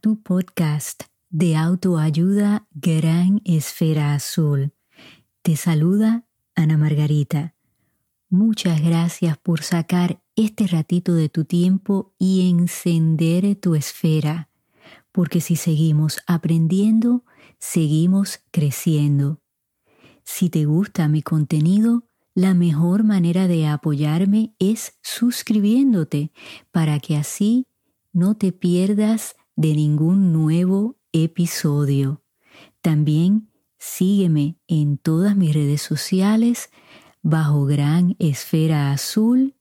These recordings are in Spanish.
Tu podcast de autoayuda Gran Esfera Azul. Te saluda Ana Margarita. Muchas gracias por sacar este ratito de tu tiempo y encender tu esfera, porque si seguimos aprendiendo, seguimos creciendo. Si te gusta mi contenido, la mejor manera de apoyarme es suscribiéndote para que así no te pierdas de ningún nuevo episodio. También sígueme en todas mis redes sociales bajo Gran Esfera Azul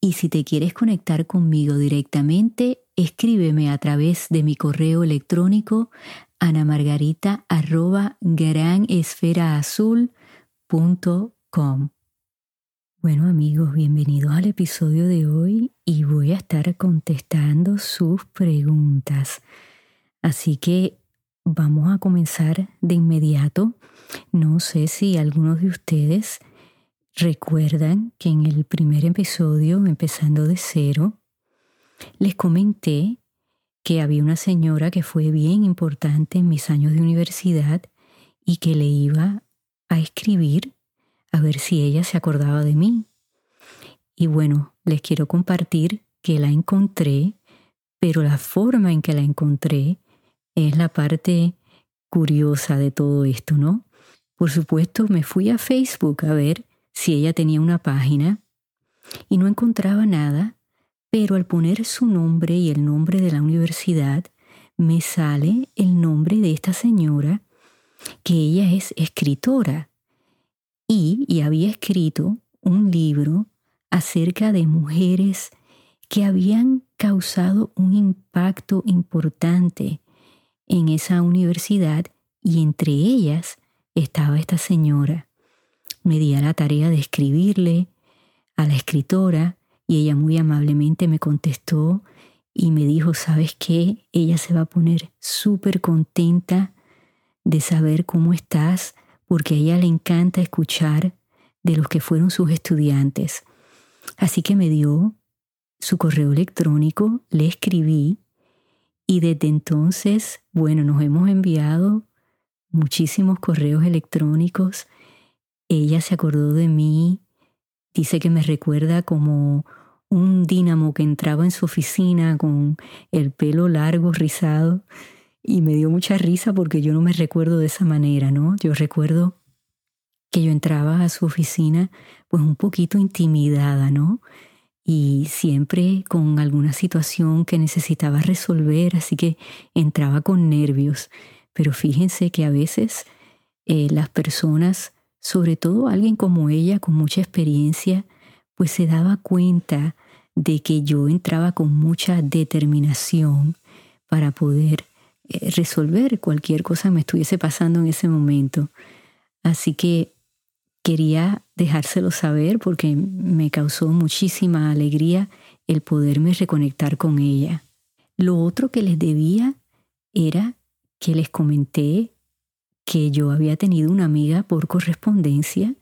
y si te quieres conectar conmigo directamente, escríbeme a través de mi correo electrónico anamargarita.granesferaazul.com. Bueno amigos, bienvenidos al episodio de hoy y voy a estar contestando sus preguntas. Así que vamos a comenzar de inmediato. No sé si algunos de ustedes recuerdan que en el primer episodio, empezando de cero, les comenté que había una señora que fue bien importante en mis años de universidad y que le iba a escribir a ver si ella se acordaba de mí. Y bueno, les quiero compartir que la encontré, pero la forma en que la encontré es la parte curiosa de todo esto, ¿no? Por supuesto, me fui a Facebook a ver si ella tenía una página y no encontraba nada, pero al poner su nombre y el nombre de la universidad, me sale el nombre de esta señora, que ella es escritora y, había escrito un libro acerca de mujeres que habían causado un impacto importante en esa universidad y entre ellas estaba esta señora. Me di a la tarea de escribirle a la escritora y ella muy amablemente me contestó y me dijo, ¿sabes qué? Ella se va a poner súper contenta de saber cómo estás porque a ella le encanta escuchar de los que fueron sus estudiantes. Así que me dio su correo electrónico, le escribí y desde entonces, bueno, nos hemos enviado muchísimos correos electrónicos. Ella se acordó de mí, dice que me recuerda como un dínamo que entraba en su oficina con el pelo largo, rizado y me dio mucha risa porque yo no me recuerdo de esa manera, ¿no? Yo recuerdo que yo entraba a su oficina pues un poquito intimidada, ¿no? Y siempre con alguna situación que necesitaba resolver, así que entraba con nervios. Pero fíjense que a veces eh, las personas, sobre todo alguien como ella, con mucha experiencia, pues se daba cuenta de que yo entraba con mucha determinación para poder resolver cualquier cosa me estuviese pasando en ese momento. Así que quería dejárselo saber porque me causó muchísima alegría el poderme reconectar con ella. Lo otro que les debía era que les comenté que yo había tenido una amiga por correspondencia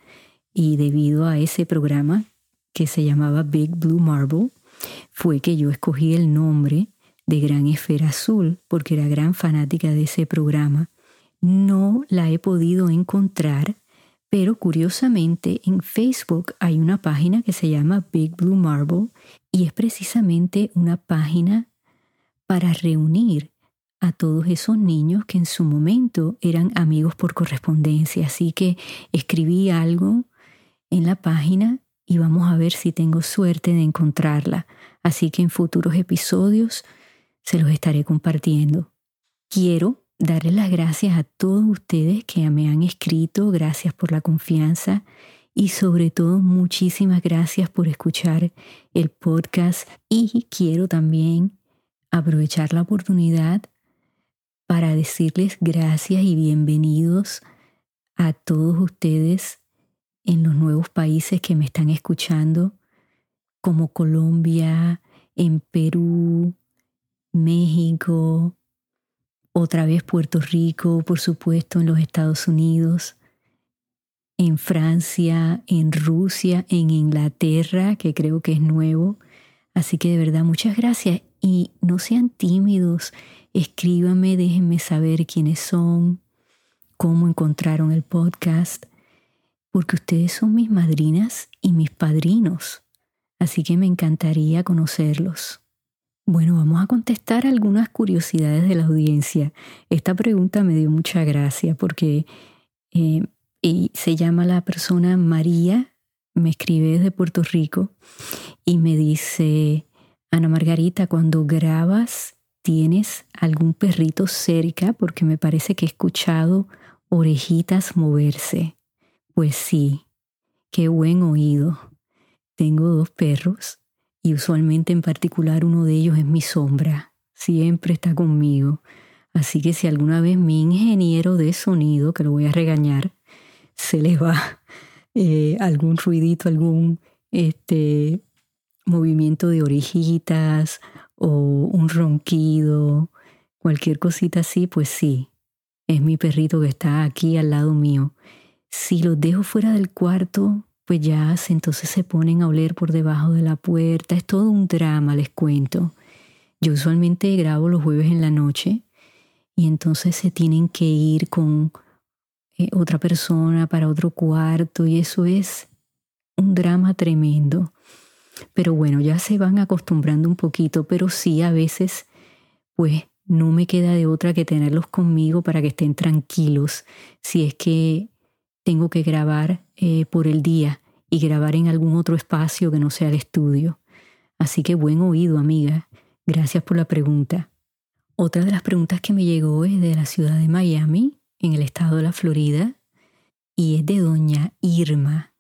y debido a ese programa que se llamaba Big Blue Marble, fue que yo escogí el nombre de Gran Esfera Azul, porque era gran fanática de ese programa. No la he podido encontrar, pero curiosamente en Facebook hay una página que se llama Big Blue Marble y es precisamente una página para reunir a todos esos niños que en su momento eran amigos por correspondencia. Así que escribí algo en la página y vamos a ver si tengo suerte de encontrarla. Así que en futuros episodios se los estaré compartiendo. Quiero darles las gracias a todos ustedes que me han escrito, gracias por la confianza y sobre todo muchísimas gracias por escuchar el podcast y quiero también aprovechar la oportunidad para decirles gracias y bienvenidos a todos ustedes en los nuevos países que me están escuchando, como Colombia, en Perú, México, otra vez Puerto Rico, por supuesto, en los Estados Unidos, en Francia, en Rusia, en Inglaterra, que creo que es nuevo. Así que de verdad muchas gracias. y no sean tímidos. Escríbanme, déjenme saber quiénes son, cómo encontraron el podcast, porque ustedes son mis madrinas y mis padrinos. Así que me encantaría conocerlos. Bueno, vamos a contestar algunas curiosidades de la audiencia. Esta pregunta me dio mucha gracia porque eh, se llama la persona María, me escribe desde Puerto Rico y me dice, Ana Margarita, cuando grabas, ¿tienes algún perrito cerca? Porque me parece que he escuchado orejitas moverse. Pues sí, qué buen oído. Tengo dos perros y usualmente en particular uno de ellos es mi sombra, siempre está conmigo. Así que si alguna vez mi ingeniero de sonido, que lo voy a regañar, se le va eh, algún ruidito, algún este, movimiento de orejitas o un ronquido, cualquier cosita así, pues sí, es mi perrito que está aquí al lado mío. Si los dejo fuera del cuarto, pues ya entonces se ponen a oler por debajo de la puerta. Es todo un drama, les cuento. Yo usualmente grabo los jueves en la noche y entonces se tienen que ir con eh, otra persona para otro cuarto y eso es un drama tremendo. Pero bueno, ya se van acostumbrando un poquito, pero sí a veces pues no me queda de otra que tenerlos conmigo para que estén tranquilos si es que tengo que grabar eh, por el día y grabar en algún otro espacio que no sea el estudio. Así que buen oído, amiga. Gracias por la pregunta. Otra de las preguntas que me llegó es de la ciudad de Miami, en el estado de la Florida, y es de doña Irma.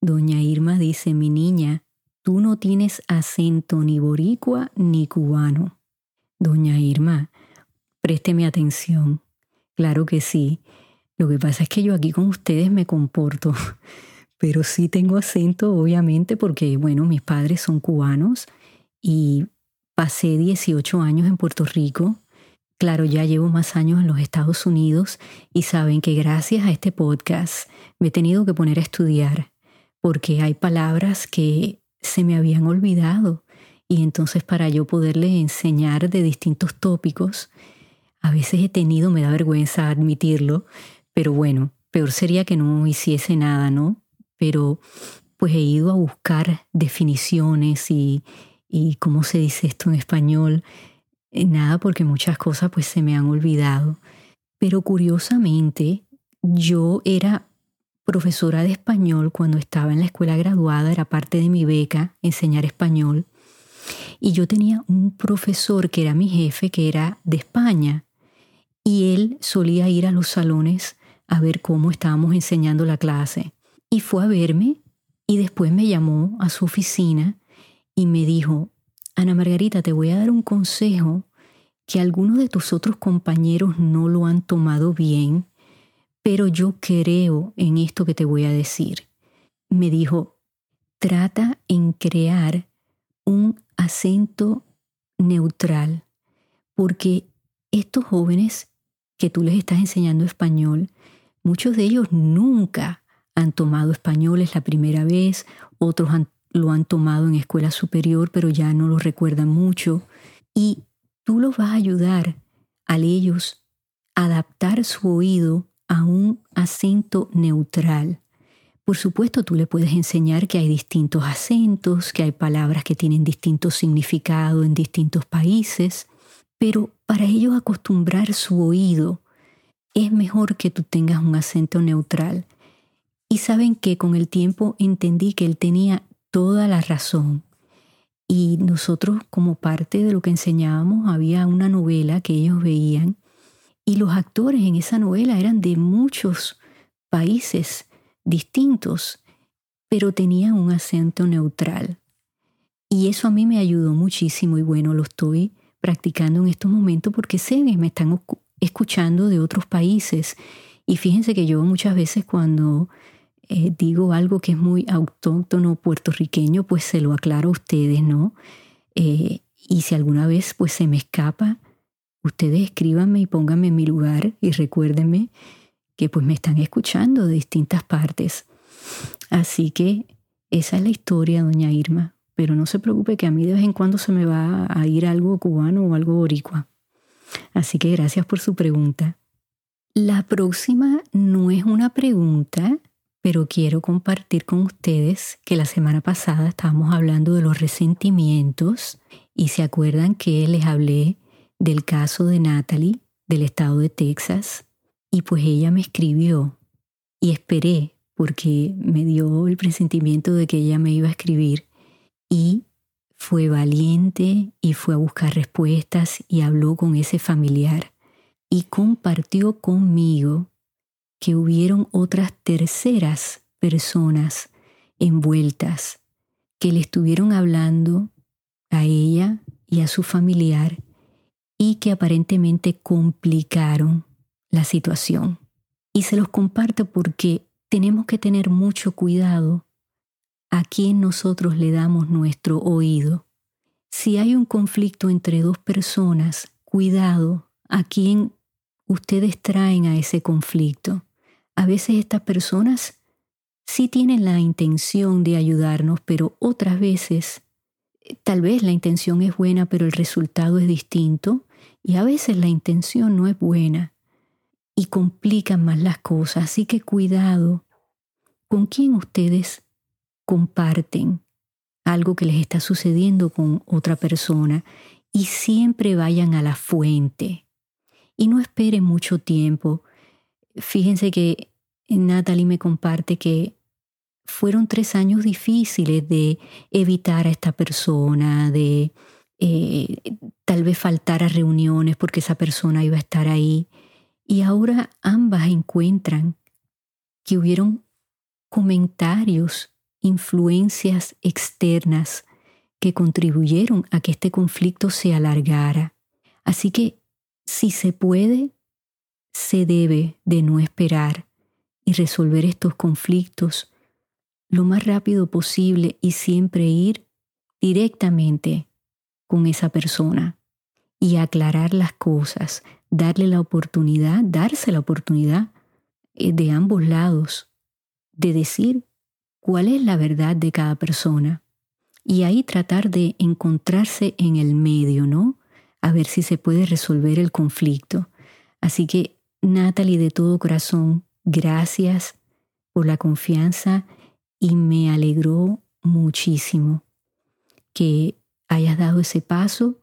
Doña Irma dice, mi niña, tú no tienes acento ni boricua ni cubano. Doña Irma, présteme atención. Claro que sí. Lo que pasa es que yo aquí con ustedes me comporto, pero sí tengo acento, obviamente, porque, bueno, mis padres son cubanos y pasé 18 años en Puerto Rico. Claro, ya llevo más años en los Estados Unidos y saben que gracias a este podcast me he tenido que poner a estudiar porque hay palabras que se me habían olvidado y entonces para yo poderle enseñar de distintos tópicos, a veces he tenido, me da vergüenza admitirlo, pero bueno, peor sería que no hiciese nada, ¿no? Pero pues he ido a buscar definiciones y, y cómo se dice esto en español, eh, nada porque muchas cosas pues se me han olvidado. Pero curiosamente, yo era profesora de español cuando estaba en la escuela graduada, era parte de mi beca enseñar español. Y yo tenía un profesor que era mi jefe, que era de España, y él solía ir a los salones a ver cómo estábamos enseñando la clase. Y fue a verme y después me llamó a su oficina y me dijo, Ana Margarita, te voy a dar un consejo que algunos de tus otros compañeros no lo han tomado bien, pero yo creo en esto que te voy a decir. Me dijo, trata en crear un acento neutral, porque estos jóvenes que tú les estás enseñando español, Muchos de ellos nunca han tomado español, es la primera vez, otros lo han tomado en escuela superior, pero ya no lo recuerdan mucho. Y tú los vas a ayudar a ellos a adaptar su oído a un acento neutral. Por supuesto, tú le puedes enseñar que hay distintos acentos, que hay palabras que tienen distinto significado en distintos países, pero para ellos acostumbrar su oído es mejor que tú tengas un acento neutral. Y saben que con el tiempo entendí que él tenía toda la razón. Y nosotros como parte de lo que enseñábamos había una novela que ellos veían y los actores en esa novela eran de muchos países distintos, pero tenían un acento neutral. Y eso a mí me ayudó muchísimo y bueno, lo estoy practicando en estos momentos porque sé que me están escuchando de otros países. Y fíjense que yo muchas veces cuando eh, digo algo que es muy autóctono puertorriqueño, pues se lo aclaro a ustedes, ¿no? Eh, y si alguna vez pues se me escapa, ustedes escríbanme y pónganme en mi lugar y recuérdenme que pues me están escuchando de distintas partes. Así que esa es la historia, doña Irma. pero no se preocupe que a mí de vez en cuando se me va a ir algo cubano o algo boricua. Así que gracias por su pregunta. La próxima no es una pregunta, pero quiero compartir con ustedes que la semana pasada estábamos hablando de los resentimientos y se acuerdan que les hablé del caso de Natalie del estado de Texas y pues ella me escribió y esperé porque me dio el presentimiento de que ella me iba a escribir y fue valiente y fue a buscar respuestas y habló con ese familiar y compartió conmigo que hubieron otras terceras personas envueltas que le estuvieron hablando a ella y a su familiar y que aparentemente complicaron la situación. Y se los comparto porque tenemos que tener mucho cuidado a quién nosotros le damos nuestro oído. Si hay un conflicto entre dos personas, cuidado a quién ustedes traen a ese conflicto. A veces estas personas sí tienen la intención de ayudarnos, pero otras veces eh, tal vez la intención es buena, pero el resultado es distinto y a veces la intención no es buena y complican más las cosas. Así que cuidado con quién ustedes comparten algo que les está sucediendo con otra persona y siempre vayan a la fuente y no esperen mucho tiempo. Fíjense que Natalie me comparte que fueron tres años difíciles de evitar a esta persona, de eh, tal vez faltar a reuniones porque esa persona iba a estar ahí. Y ahora ambas encuentran que hubieron comentarios, influencias externas que contribuyeron a que este conflicto se alargara. Así que si se puede, se debe de no esperar y resolver estos conflictos lo más rápido posible y siempre ir directamente con esa persona y aclarar las cosas, darle la oportunidad, darse la oportunidad eh, de ambos lados de decir cuál es la verdad de cada persona y ahí tratar de encontrarse en el medio, ¿no? a ver si se puede resolver el conflicto. Así que, Natalie, de todo corazón, gracias por la confianza y me alegró muchísimo que hayas dado ese paso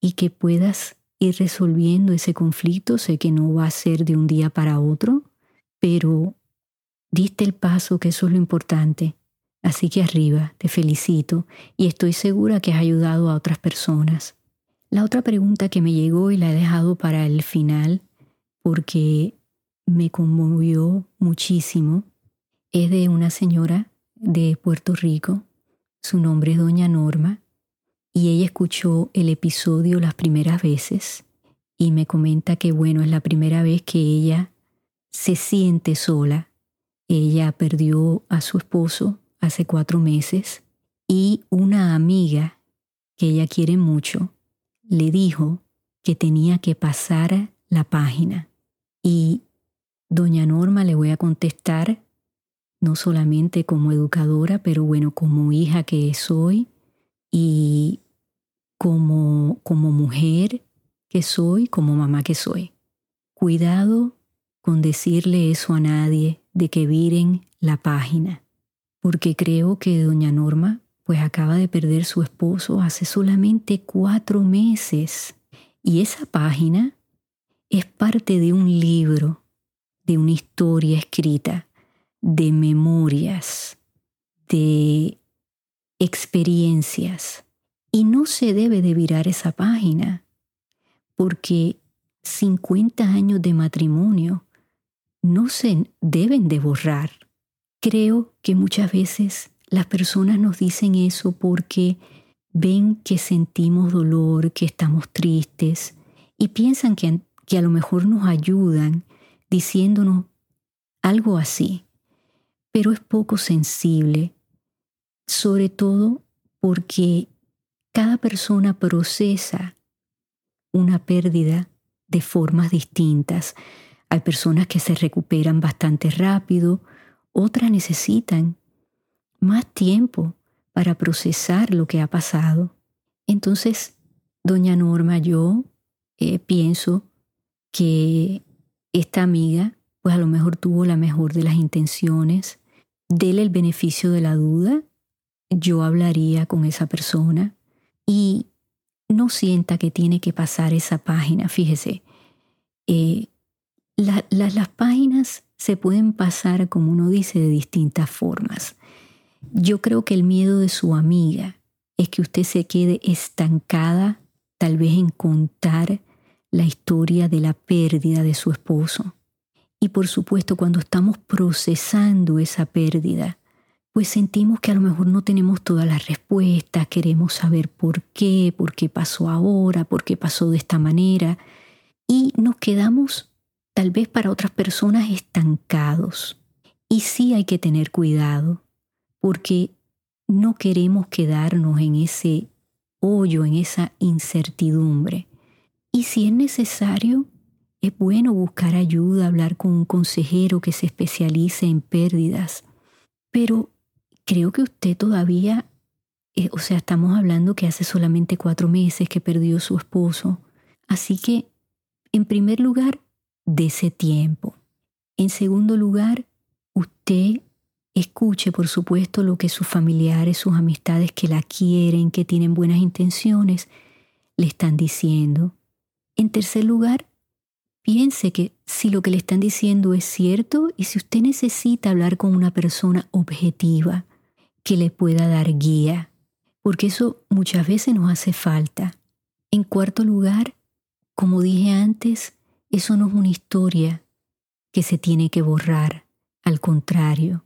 y que puedas ir resolviendo ese conflicto. Sé que no va a ser de un día para otro, pero diste el paso, que eso es lo importante. Así que arriba, te felicito y estoy segura que has ayudado a otras personas. La otra pregunta que me llegó y la he dejado para el final porque me conmovió muchísimo es de una señora de Puerto Rico. Su nombre es Doña Norma y ella escuchó el episodio las primeras veces y me comenta que bueno, es la primera vez que ella se siente sola. Ella perdió a su esposo hace cuatro meses y una amiga que ella quiere mucho le dijo que tenía que pasar la página. Y doña Norma le voy a contestar, no solamente como educadora, pero bueno, como hija que soy y como, como mujer que soy, como mamá que soy. Cuidado con decirle eso a nadie de que viren la página, porque creo que doña Norma pues acaba de perder su esposo hace solamente cuatro meses. Y esa página es parte de un libro, de una historia escrita, de memorias, de experiencias. Y no se debe de virar esa página, porque 50 años de matrimonio no se deben de borrar. Creo que muchas veces las personas nos dicen eso porque ven que sentimos dolor, que estamos tristes y piensan que, que a lo mejor nos ayudan diciéndonos algo así, pero es poco sensible, sobre todo porque cada persona procesa una pérdida de formas distintas. Hay personas que se recuperan bastante rápido, otras necesitan más tiempo para procesar lo que ha pasado. Entonces, doña Norma, yo eh, pienso que esta amiga, pues a lo mejor tuvo la mejor de las intenciones, dele el beneficio de la duda, yo hablaría con esa persona y no sienta que tiene que pasar esa página. Fíjese, eh, las páginas se pueden pasar, como uno dice, de distintas formas. Yo creo que el miedo de su amiga es que usted se quede estancada tal vez en contar la historia de la pérdida de su esposo. Y por supuesto, cuando estamos procesando esa pérdida, pues sentimos que a lo mejor no tenemos todas las respuestas, queremos saber por qué, por qué pasó ahora, por qué pasó de esta manera, y nos quedamos tal vez para otras personas estancados. Y sí hay que tener cuidado, porque no queremos quedarnos en ese hoyo, en esa incertidumbre. Y si es necesario, es bueno buscar ayuda, hablar con un consejero que se especialice en pérdidas. Pero creo que usted todavía, eh, o sea, estamos hablando que hace solamente cuatro meses que perdió su esposo. Así que, en primer lugar, de ese tiempo. En segundo lugar, usted escuche, por supuesto, lo que sus familiares, sus amistades que la quieren, que tienen buenas intenciones, le están diciendo. En tercer lugar, piense que si lo que le están diciendo es cierto y si usted necesita hablar con una persona objetiva que le pueda dar guía, porque eso muchas veces nos hace falta. En cuarto lugar, como dije antes, eso no es una historia que se tiene que borrar, al contrario.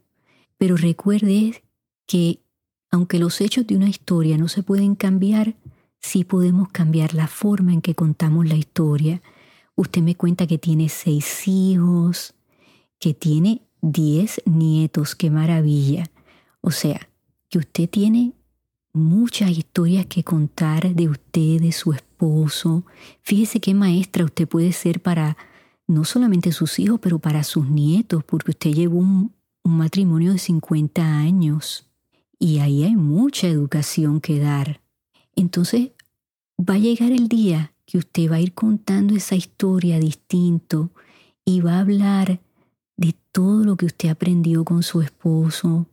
Pero recuerde que aunque los hechos de una historia no se pueden cambiar, sí podemos cambiar la forma en que contamos la historia. Usted me cuenta que tiene seis hijos, que tiene diez nietos, qué maravilla. O sea, que usted tiene muchas historias que contar de usted, de su esposo. Fíjese qué maestra usted puede ser para no solamente sus hijos, pero para sus nietos, porque usted llevó un, matrimonio de 50 años y ahí hay mucha educación que dar. Entonces, va a llegar el día que usted va a ir contando esa historia distinto y va a hablar de todo lo que usted aprendió con su esposo,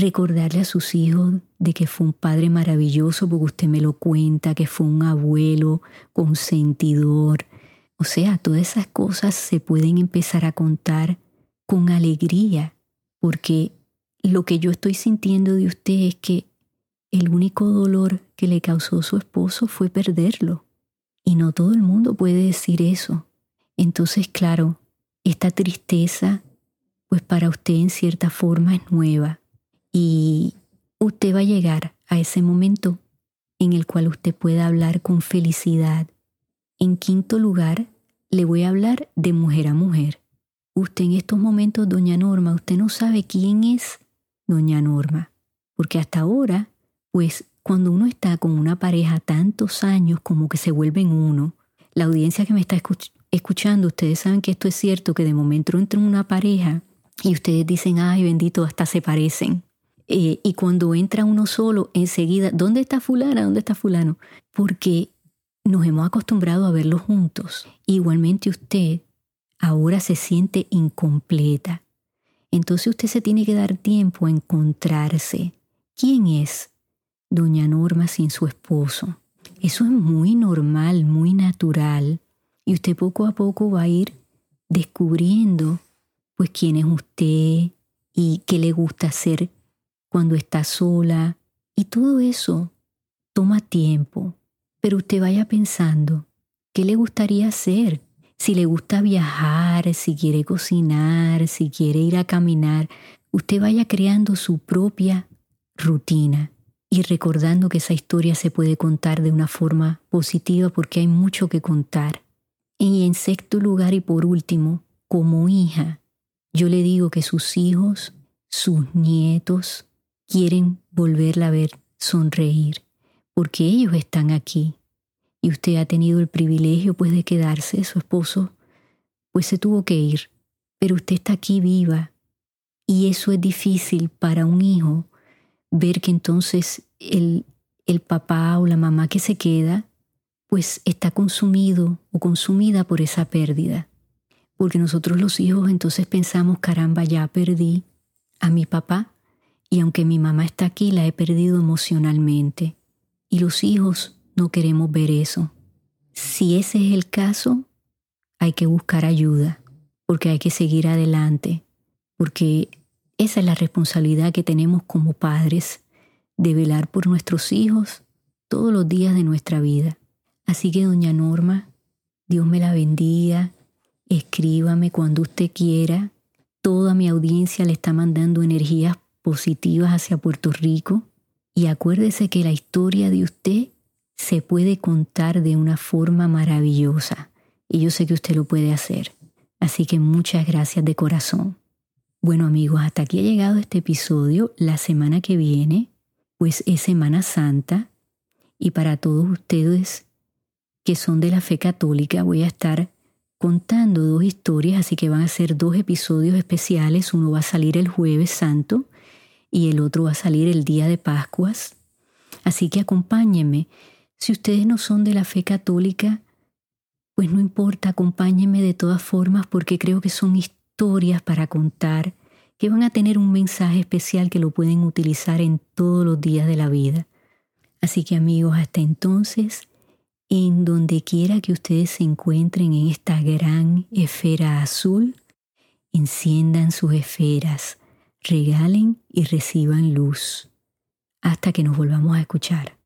recordarle a sus hijos de que fue un padre maravilloso porque usted me lo cuenta, que fue un abuelo consentidor. O sea, todas esas cosas se pueden empezar a contar con alegría, porque lo que yo estoy sintiendo de usted es que el único dolor que le causó su esposo fue perderlo. Y no todo el mundo puede decir eso. Entonces, claro, esta tristeza, pues para usted en cierta forma es nueva y usted va a llegar a ese momento en el cual usted pueda hablar con felicidad. En quinto lugar, le voy a hablar de mujer a mujer. Usted en estos momentos, doña Norma, usted no sabe quién es doña Norma, porque hasta ahora, pues cuando uno está con una pareja tantos años como que se vuelven uno, la audiencia que me está escuchando, ustedes saben que esto es cierto, que de momento entra una pareja y ustedes dicen, ay bendito, hasta se parecen. Eh, y cuando entra uno solo, enseguida, ¿dónde está fulana? ¿Dónde está fulano? Porque nos hemos acostumbrado a verlos juntos. Igualmente usted ahora se siente incompleta. Entonces usted se tiene que dar tiempo a encontrarse. ¿Quién es doña Norma sin su esposo? Eso es muy normal, muy natural. Y usted poco a poco va a ir descubriendo pues quién es usted y qué le gusta hacer cuando está sola. Y todo eso toma tiempo. Pero usted vaya pensando, ¿qué le gustaría hacer? Si le gusta viajar, si quiere cocinar, si quiere ir a caminar, usted vaya creando su propia rutina y recordando que esa historia se puede contar de una forma positiva porque hay mucho que contar. Y en sexto lugar y por último, como hija, yo le digo que sus hijos, sus nietos, quieren volverla a ver sonreír, porque ellos están aquí. Y usted ha tenido el privilegio pues de quedarse, su esposo pues se tuvo que ir, pero usted está aquí viva y eso es difícil para un hijo ver que entonces el, el papá o la mamá que se queda, pues está consumido o consumida por esa pérdida. Porque nosotros los hijos entonces pensamos, caramba, ya perdí a mi papá y aunque mi mamá está aquí, la he perdido emocionalmente. Y los hijos no queremos ver eso. Si ese es el caso, hay que buscar ayuda, porque hay que seguir adelante, porque esa es la responsabilidad que tenemos como padres de velar por nuestros hijos todos los días de nuestra vida. Así que, doña Norma, Dios me la bendiga, escríbame cuando usted quiera. Toda mi audiencia le está mandando energías positivas hacia Puerto Rico y acuérdese que la historia de usted se puede contar de una forma maravillosa y yo sé que usted lo puede hacer. Así que muchas gracias de corazón. Bueno amigos, hasta aquí ha llegado este episodio. La semana que viene, pues es Semana Santa y para todos ustedes que son de la fe católica voy a estar contando dos historias, así que van a ser dos episodios especiales. Uno va a salir el jueves santo y el otro va a salir el día de Pascuas. Así que acompáñenme. Si ustedes no son de la fe católica, pues no importa, acompáñenme de todas formas porque creo que son historias para contar que van a tener un mensaje especial que lo pueden utilizar en todos los días de la vida. Así que amigos, hasta entonces, en donde quiera que ustedes se encuentren en esta gran esfera azul, enciendan sus esferas regalen y reciban luz. Hasta que nos volvamos a escuchar.